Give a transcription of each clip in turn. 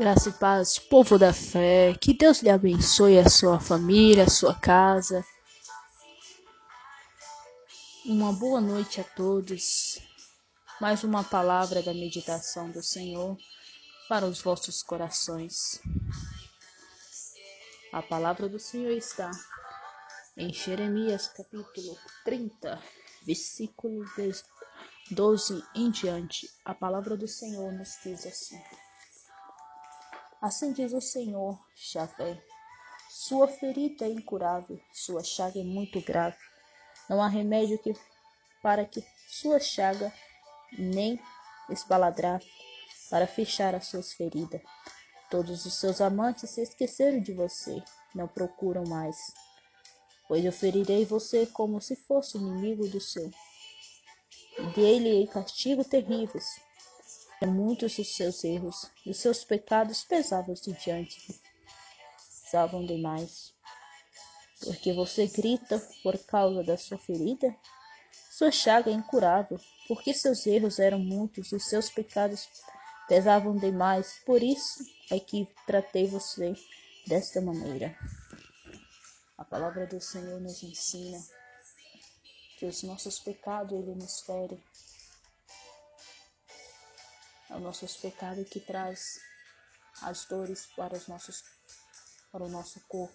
Graça e paz, povo da fé. Que Deus lhe abençoe a sua família, a sua casa. Uma boa noite a todos. Mais uma palavra da meditação do Senhor para os vossos corações. A palavra do Senhor está em Jeremias capítulo 30, versículo 12 em diante. A palavra do Senhor nos diz assim. Assim diz o Senhor, Javé. Sua ferida é incurável, sua chaga é muito grave. Não há remédio que, para que sua chaga nem espaladrar para fechar as suas feridas. Todos os seus amantes se esqueceram de você, não procuram mais. Pois eu ferirei você como se fosse inimigo do seu. Dei-lhe castigo terríveis muitos os seus erros, e os seus pecados pesavam-se diante, pesavam demais. Porque você grita por causa da sua ferida? Sua chaga é incurável, porque seus erros eram muitos e seus pecados pesavam demais. Por isso é que tratei você desta maneira. A palavra do Senhor nos ensina que os nossos pecados ele nos fere, é o nosso pecado que traz as dores para os nossos para o nosso corpo.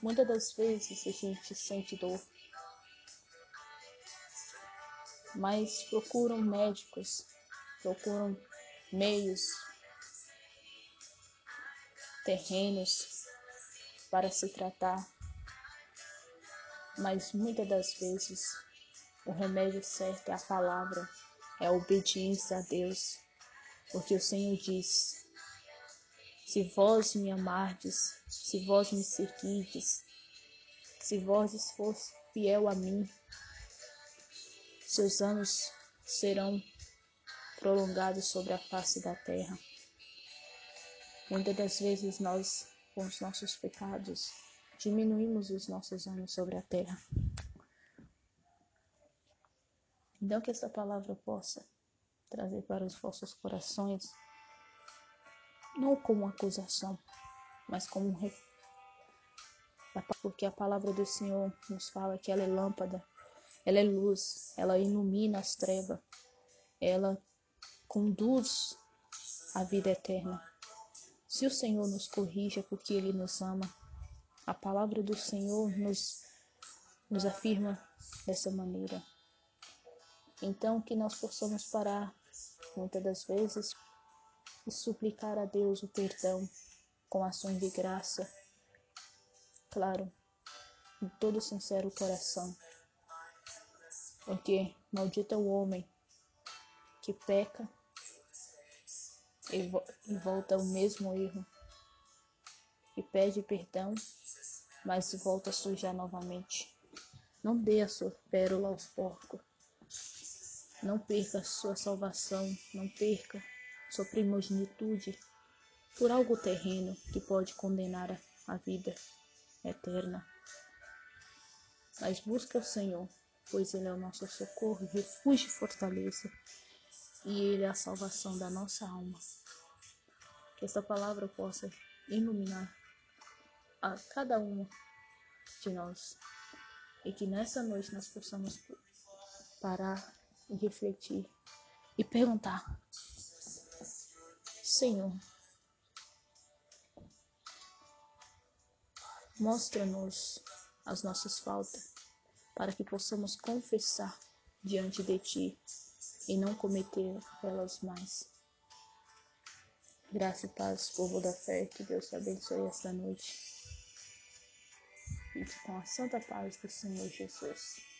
Muitas das vezes a gente sente dor, mas procuram médicos, procuram meios, terrenos para se tratar, mas muitas das vezes o remédio certo é a palavra, é a obediência a Deus. Porque o Senhor diz: Se vós me amardes, se vós me seguides, se vós fosse fiel a mim, seus anos serão prolongados sobre a face da terra. Muitas das vezes nós, com os nossos pecados, diminuímos os nossos anos sobre a terra. Então que esta palavra possa trazer para os vossos corações, não como acusação, mas como um porque a palavra do Senhor nos fala que ela é lâmpada, ela é luz, ela ilumina as trevas, ela conduz à vida eterna. Se o Senhor nos corrige é porque Ele nos ama. A palavra do Senhor nos, nos afirma dessa maneira. Então, que nós possamos parar, muitas das vezes, e suplicar a Deus o perdão com ações de graça. Claro, em todo sincero coração. Porque maldito é o homem que peca e, e volta ao mesmo erro e pede perdão, mas volta a sujar novamente. Não dê a sua pérola aos porcos. Não perca sua salvação, não perca sua primogenitude por algo terreno que pode condenar a vida eterna. Mas busca o Senhor, pois Ele é o nosso socorro, refúgio e fortaleza, e Ele é a salvação da nossa alma. Que esta palavra possa iluminar a cada uma de nós e que nessa noite nós possamos parar e refletir e perguntar: Senhor, mostra-nos as nossas faltas para que possamos confessar diante de Ti e não cometer elas mais. Graça e paz, povo da fé, que Deus te abençoe esta noite. Fique com a santa paz do Senhor Jesus.